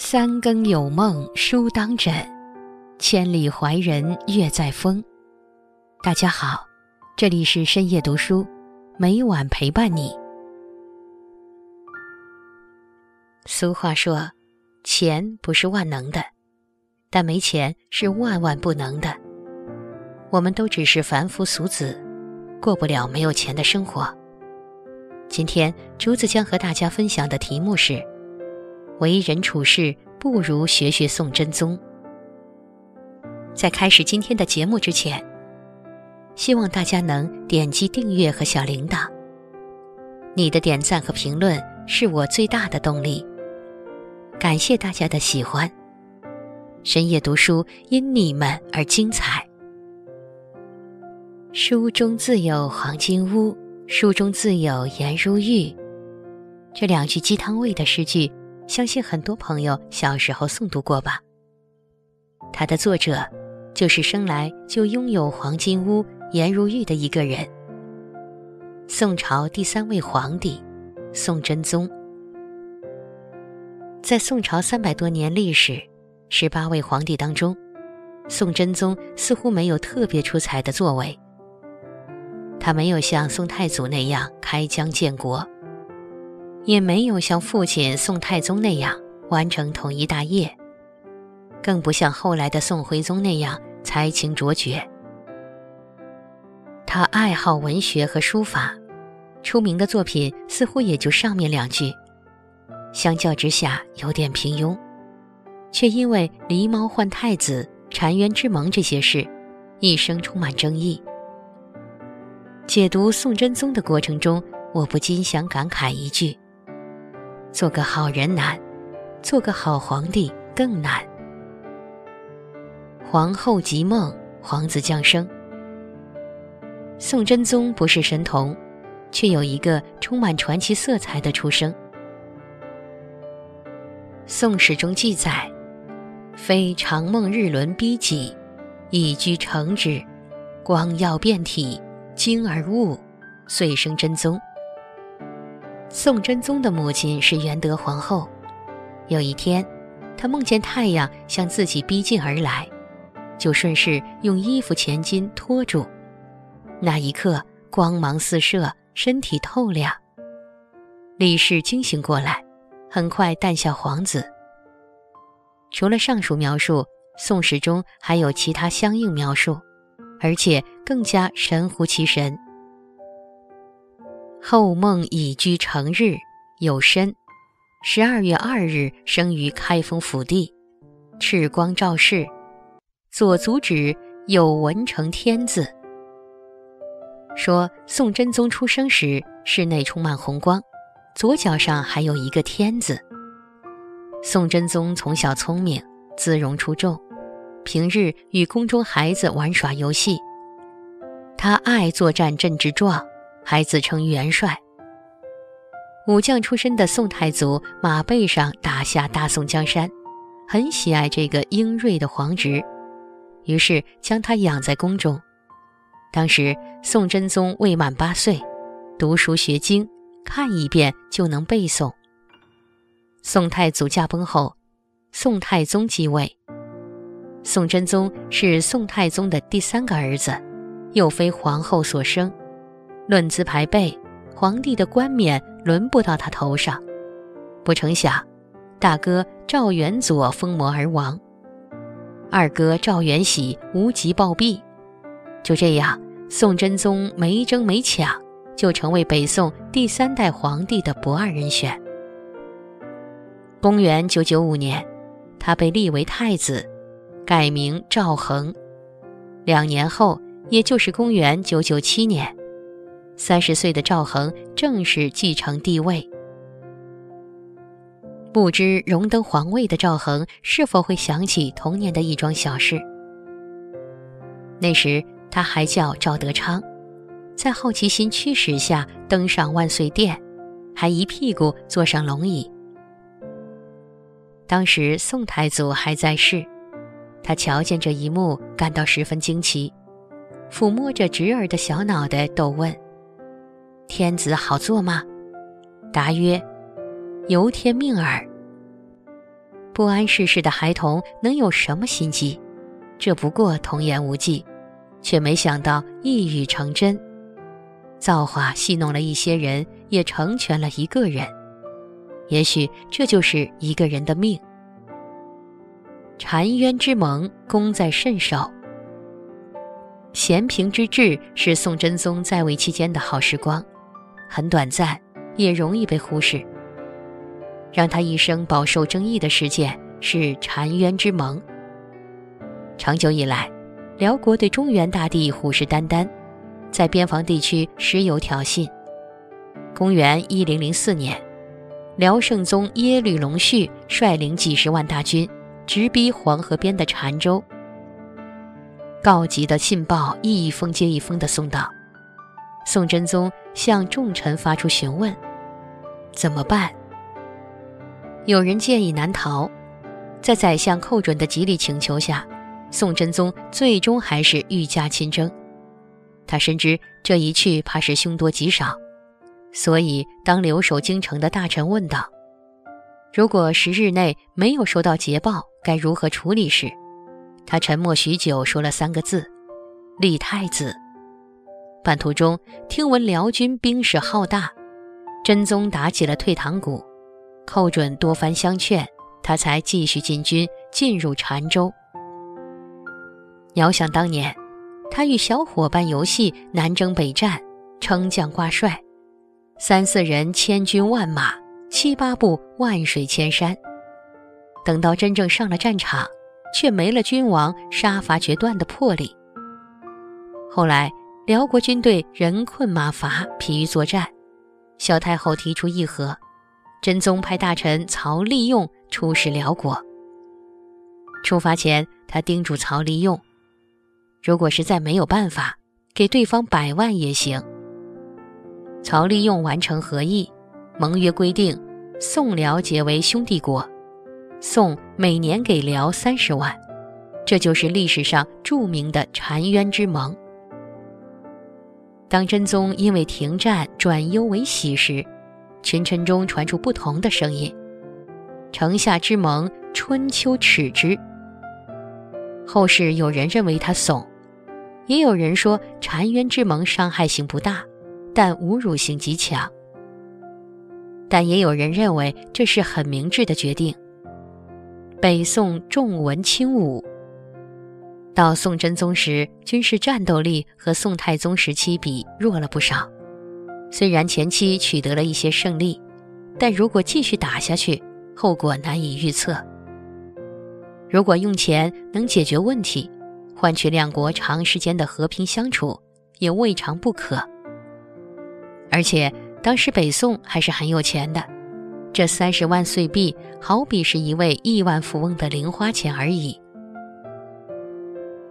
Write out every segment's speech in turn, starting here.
三更有梦书当枕，千里怀人月在风。大家好，这里是深夜读书，每晚陪伴你。俗话说，钱不是万能的，但没钱是万万不能的。我们都只是凡夫俗子，过不了没有钱的生活。今天，竹子将和大家分享的题目是。为人处事不如学学宋真宗。在开始今天的节目之前，希望大家能点击订阅和小铃铛。你的点赞和评论是我最大的动力。感谢大家的喜欢。深夜读书因你们而精彩。书中自有黄金屋，书中自有颜如玉。这两句鸡汤味的诗句。相信很多朋友小时候诵读过吧。它的作者就是生来就拥有黄金屋、颜如玉的一个人——宋朝第三位皇帝宋真宗。在宋朝三百多年历史、十八位皇帝当中，宋真宗似乎没有特别出彩的作为。他没有像宋太祖那样开疆建国。也没有像父亲宋太宗那样完成统一大业，更不像后来的宋徽宗那样才情卓绝。他爱好文学和书法，出名的作品似乎也就上面两句，相较之下有点平庸，却因为狸猫换太子、澶渊之盟这些事，一生充满争议。解读宋真宗的过程中，我不禁想感慨一句。做个好人难，做个好皇帝更难。皇后即梦，皇子降生。宋真宗不是神童，却有一个充满传奇色彩的出生。《宋史》中记载：“非常梦日轮逼己，以居成之，光耀遍体，精而物，遂生真宗。”宋真宗的母亲是元德皇后。有一天，她梦见太阳向自己逼近而来，就顺势用衣服前襟托住。那一刻，光芒四射，身体透亮。李氏惊醒过来，很快诞下皇子。除了上述描述，《宋史》中还有其他相应描述，而且更加神乎其神。后梦已居成日，有身。十二月二日生于开封府地，赤光照世，左足趾有文成天字。说宋真宗出生时室内充满红光，左脚上还有一个天字。宋真宗从小聪明，姿容出众，平日与宫中孩子玩耍游戏。他爱作战阵之状。还自称元帅。武将出身的宋太祖马背上打下大宋江山，很喜爱这个英锐的皇侄，于是将他养在宫中。当时宋真宗未满八岁，读书学经，看一遍就能背诵。宋太祖驾崩后，宋太宗继位。宋真宗是宋太宗的第三个儿子，又非皇后所生。论资排辈，皇帝的冠冕轮不到他头上。不成想，大哥赵元佐疯魔而亡，二哥赵元喜无极暴毙。就这样，宋真宗没争没抢，就成为北宋第三代皇帝的不二人选。公元九九五年，他被立为太子，改名赵恒。两年后，也就是公元九九七年。三十岁的赵恒正式继承帝位，不知荣登皇位的赵恒是否会想起童年的一桩小事？那时他还叫赵德昌，在好奇心驱使下登上万岁殿，还一屁股坐上龙椅。当时宋太祖还在世，他瞧见这一幕，感到十分惊奇，抚摸着侄儿的小脑袋，逗问。天子好做吗？答曰：由天命耳。不谙世事的孩童能有什么心机？这不过童言无忌，却没想到一语成真。造化戏弄了一些人，也成全了一个人。也许这就是一个人的命。澶渊之盟，功在甚少。咸平之治是宋真宗在位期间的好时光，很短暂，也容易被忽视。让他一生饱受争议的事件是澶渊之盟。长久以来，辽国对中原大地虎视眈眈，在边防地区时有挑衅。公元一零零四年，辽圣宗耶律隆绪率领几十万大军，直逼黄河边的澶州。告急的信报一封接一封的送到，宋真宗向众臣发出询问：怎么办？有人建议南逃，在宰相寇准的极力请求下，宋真宗最终还是愈加亲征。他深知这一去怕是凶多吉少，所以当留守京城的大臣问道：“如果十日内没有收到捷报，该如何处理？”时，他沉默许久，说了三个字：“立太子。”半途中听闻辽军兵势浩大，真宗打起了退堂鼓。寇准多番相劝，他才继续进军进入澶州。遥想当年，他与小伙伴游戏南征北战，称将挂帅，三四人千军万马，七八步万水千山。等到真正上了战场，却没了君王杀伐决断的魄力。后来辽国军队人困马乏，疲于作战，萧太后提出议和。真宗派大臣曹利用出使辽国。出发前，他叮嘱曹利用：“如果实在没有办法，给对方百万也行。”曹利用完成合议，盟约规定，宋辽结为兄弟国，宋每年给辽三十万，这就是历史上著名的澶渊之盟。当真宗因为停战转忧为喜时，群臣中传出不同的声音：“城下之盟，春秋耻之。”后世有人认为他怂，也有人说澶渊之盟伤害性不大，但侮辱性极强。但也有人认为这是很明智的决定。北宋重文轻武，到宋真宗时，军事战斗力和宋太宗时期比弱了不少。虽然前期取得了一些胜利，但如果继续打下去，后果难以预测。如果用钱能解决问题，换取两国长时间的和平相处，也未尝不可。而且当时北宋还是很有钱的，这三十万岁币好比是一位亿万富翁的零花钱而已。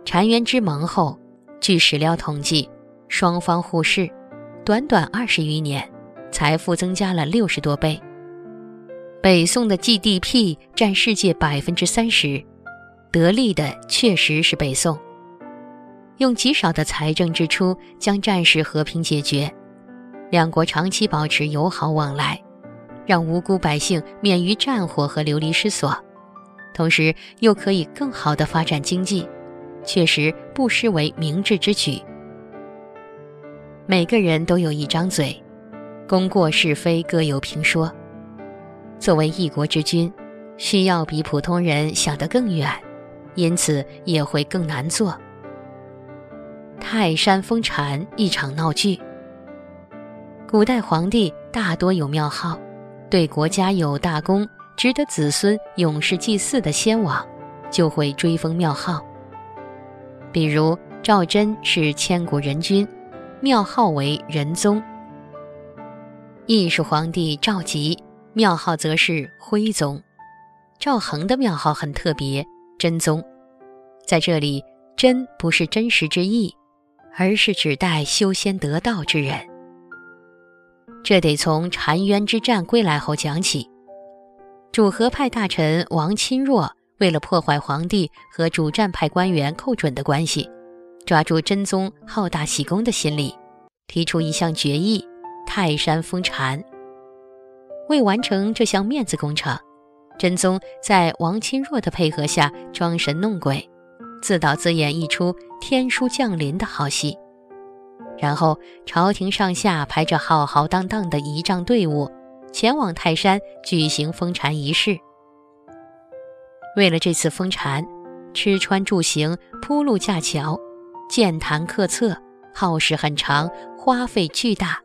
澶渊之盟后，据史料统计，双方互市。短短二十余年，财富增加了六十多倍。北宋的 GDP 占世界百分之三十，得利的确实是北宋。用极少的财政支出将战事和平解决，两国长期保持友好往来，让无辜百姓免于战火和流离失所，同时又可以更好的发展经济，确实不失为明智之举。每个人都有一张嘴，功过是非各有评说。作为一国之君，需要比普通人想得更远，因此也会更难做。泰山封禅一场闹剧。古代皇帝大多有庙号，对国家有大功、值得子孙永世祭祀的先王，就会追封庙号。比如赵祯是千古人君。庙号为仁宗，亦是皇帝赵佶，庙号则是徽宗。赵恒的庙号很特别，真宗。在这里，真不是真实之意，而是指代修仙得道之人。这得从澶渊之战归来后讲起。主和派大臣王钦若为了破坏皇帝和主战派官员寇准的关系。抓住真宗好大喜功的心理，提出一项决议：泰山封禅。为完成这项面子工程，真宗在王钦若的配合下装神弄鬼，自导自演一出天书降临的好戏。然后朝廷上下排着浩浩荡荡的仪仗队伍，前往泰山举行封禅仪式。为了这次封禅，吃穿住行、铺路架桥、建坛刻册，耗时很长，花费巨大。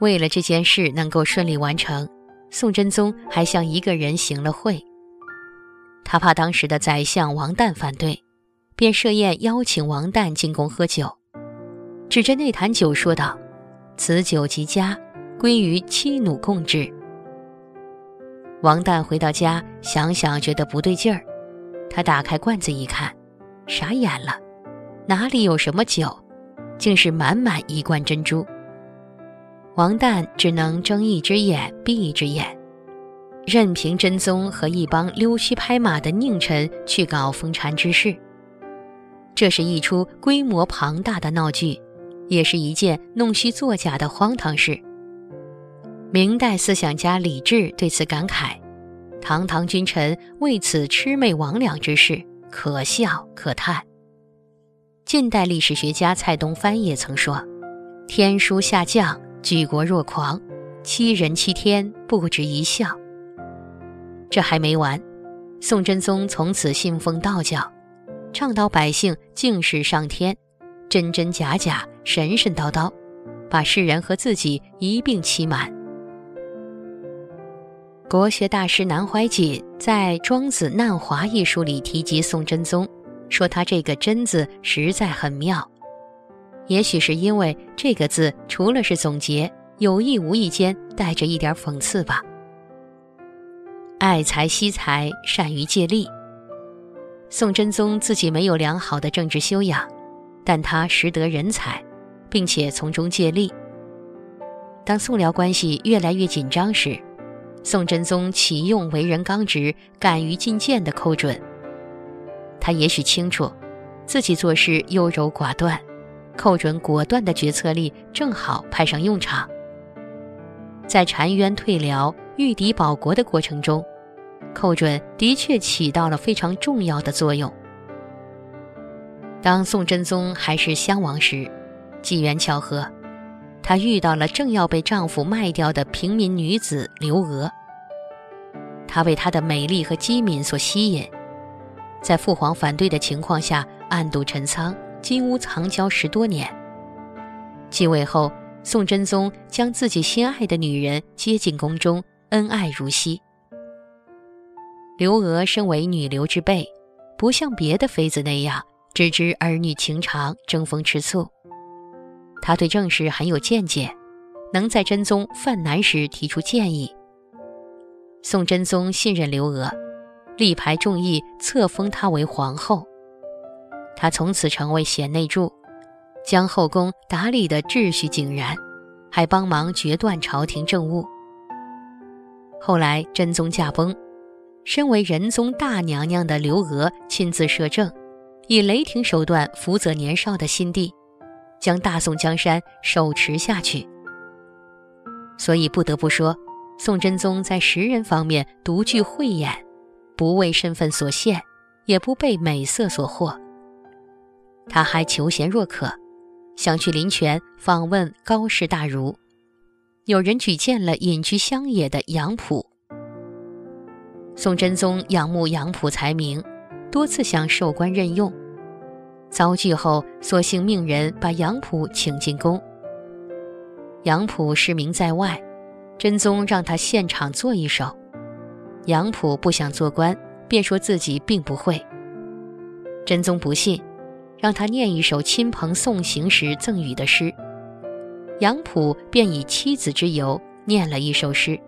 为了这件事能够顺利完成。宋真宗还向一个人行了贿，他怕当时的宰相王旦反对，便设宴邀请王旦进宫喝酒，指着那坛酒说道：“此酒极佳，归于妻奴共制。”王旦回到家想想，觉得不对劲儿，他打开罐子一看，傻眼了，哪里有什么酒，竟是满满一罐珍珠。王旦只能睁一只眼闭一只眼，任凭真宗和一帮溜须拍马的佞臣去搞封禅之事。这是一出规模庞大的闹剧，也是一件弄虚作假的荒唐事。明代思想家李治对此感慨：“堂堂君臣为此魑魅魍魉之事，可笑可叹。”近代历史学家蔡东藩也曾说：“天书下降。”举国若狂，欺人欺天，不值一笑。这还没完，宋真宗从此信奉道教，倡导百姓敬事上天，真真假假，神神叨叨，把世人和自己一并欺瞒。国学大师南怀瑾在《庄子难华》一书里提及宋真宗，说他这个“真”字实在很妙。也许是因为这个字，除了是总结，有意无意间带着一点讽刺吧。爱财惜财，善于借力。宋真宗自己没有良好的政治修养，但他识得人才，并且从中借力。当宋辽关系越来越紧张时，宋真宗启用为人刚直、敢于进谏的寇准。他也许清楚，自己做事优柔寡断。寇准果断的决策力正好派上用场。在澶渊退辽、御敌保国的过程中，寇准的确起到了非常重要的作用。当宋真宗还是襄王时，机缘巧合，她遇到了正要被丈夫卖掉的平民女子刘娥。她被她的美丽和机敏所吸引，在父皇反对的情况下，暗度陈仓。金屋藏娇十多年。继位后，宋真宗将自己心爱的女人接进宫中，恩爱如昔。刘娥身为女流之辈，不像别的妃子那样只知儿女情长、争风吃醋。他对政事很有见解，能在真宗犯难时提出建议。宋真宗信任刘娥，力排众议，册封她为皇后。她从此成为贤内助，将后宫打理得秩序井然，还帮忙决断朝廷政务。后来真宗驾崩，身为仁宗大娘娘的刘娥亲自摄政，以雷霆手段辅佐年少的新帝，将大宋江山手持下去。所以不得不说，宋真宗在识人方面独具慧眼，不为身份所限，也不被美色所惑。他还求贤若渴，想去临泉访问高士大儒。有人举荐了隐居乡野的杨浦。宋真宗仰慕杨浦才名，多次想授官任用，遭拒后，索性命人把杨溥请进宫。杨溥失明在外，真宗让他现场做一首。杨溥不想做官，便说自己并不会。真宗不信。让他念一首亲朋送行时赠予的诗，杨溥便以妻子之由念了一首诗，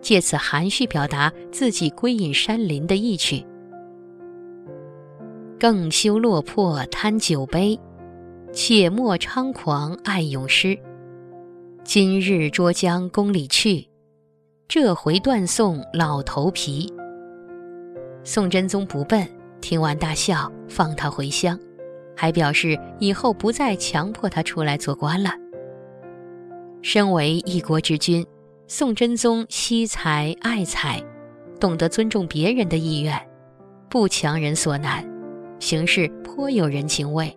借此含蓄表达自己归隐山林的意趣。更休落魄贪酒杯，且莫猖狂爱咏诗。今日捉将宫里去，这回断送老头皮。宋真宗不笨，听完大笑，放他回乡。还表示以后不再强迫他出来做官了。身为一国之君，宋真宗惜才爱才，懂得尊重别人的意愿，不强人所难，行事颇有人情味。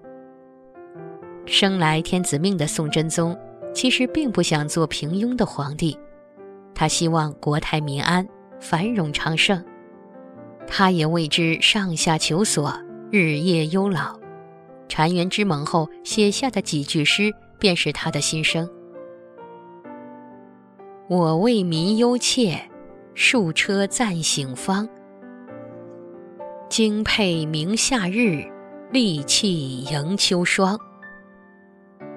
生来天子命的宋真宗，其实并不想做平庸的皇帝，他希望国泰民安，繁荣昌盛。他也为之上下求索，日夜忧劳。澶渊之盟后写下的几句诗，便是他的心声：“我为民忧切，数车暂醒方。精佩明夏日，利气迎秋霜。”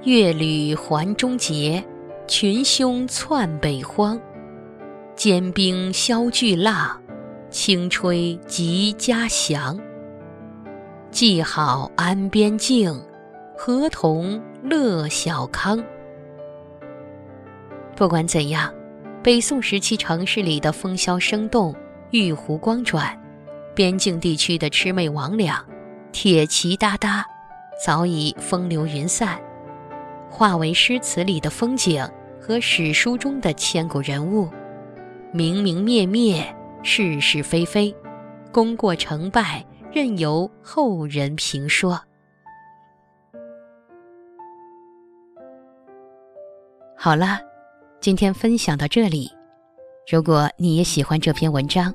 月旅还中节，群凶窜北荒。坚冰消巨浪，轻吹即家祥。既好安边境，何同乐小康？不管怎样，北宋时期城市里的风萧声动，玉壶光转，边境地区的魑魅魍魉，铁骑哒哒，早已风流云散。化为诗词里的风景和史书中的千古人物，明明灭灭，是是非非，功过成败，任由后人评说。好了，今天分享到这里。如果你也喜欢这篇文章，